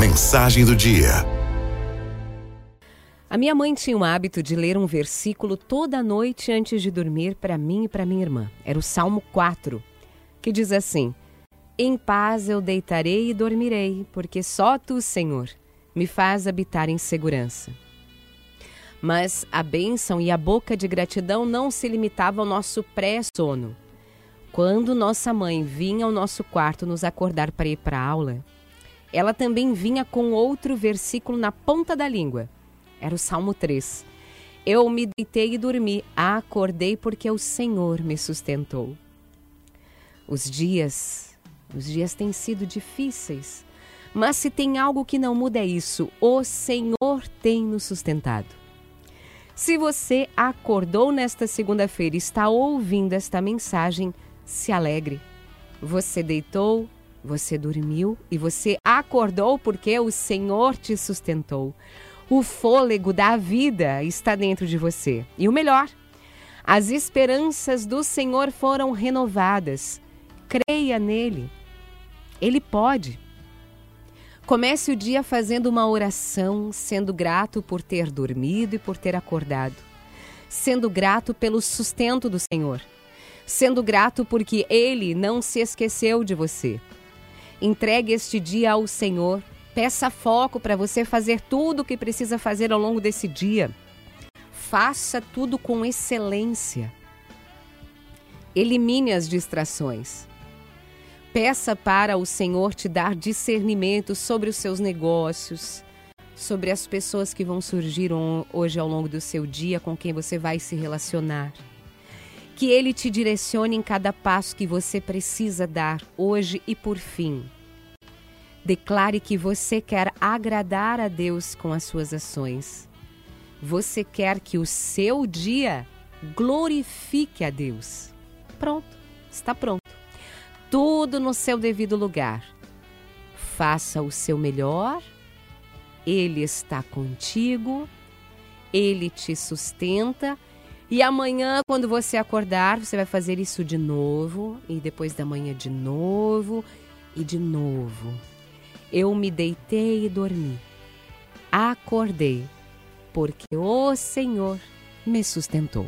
Mensagem do dia. A minha mãe tinha o hábito de ler um versículo toda noite antes de dormir para mim e para minha irmã. Era o Salmo 4, que diz assim: Em paz eu deitarei e dormirei, porque só tu, Senhor, me faz habitar em segurança. Mas a bênção e a boca de gratidão não se limitavam ao nosso pré-sono. Quando nossa mãe vinha ao nosso quarto nos acordar para ir para aula, ela também vinha com outro versículo na ponta da língua. Era o Salmo 3. Eu me deitei e dormi, acordei porque o Senhor me sustentou. Os dias, os dias têm sido difíceis, mas se tem algo que não muda é isso: o Senhor tem nos sustentado. Se você acordou nesta segunda-feira e está ouvindo esta mensagem, se alegre. Você deitou, você dormiu e você acordou porque o Senhor te sustentou. O fôlego da vida está dentro de você. E o melhor, as esperanças do Senhor foram renovadas. Creia nele. Ele pode. Comece o dia fazendo uma oração, sendo grato por ter dormido e por ter acordado, sendo grato pelo sustento do Senhor, sendo grato porque Ele não se esqueceu de você. Entregue este dia ao Senhor, peça foco para você fazer tudo o que precisa fazer ao longo desse dia. Faça tudo com excelência. Elimine as distrações. Peça para o Senhor te dar discernimento sobre os seus negócios, sobre as pessoas que vão surgir hoje ao longo do seu dia, com quem você vai se relacionar. Que Ele te direcione em cada passo que você precisa dar hoje e por fim. Declare que você quer agradar a Deus com as suas ações. Você quer que o seu dia glorifique a Deus. Pronto, está pronto tudo no seu devido lugar. Faça o seu melhor, Ele está contigo, Ele te sustenta. E amanhã, quando você acordar, você vai fazer isso de novo, e depois da manhã de novo, e de novo. Eu me deitei e dormi. Acordei, porque o Senhor me sustentou.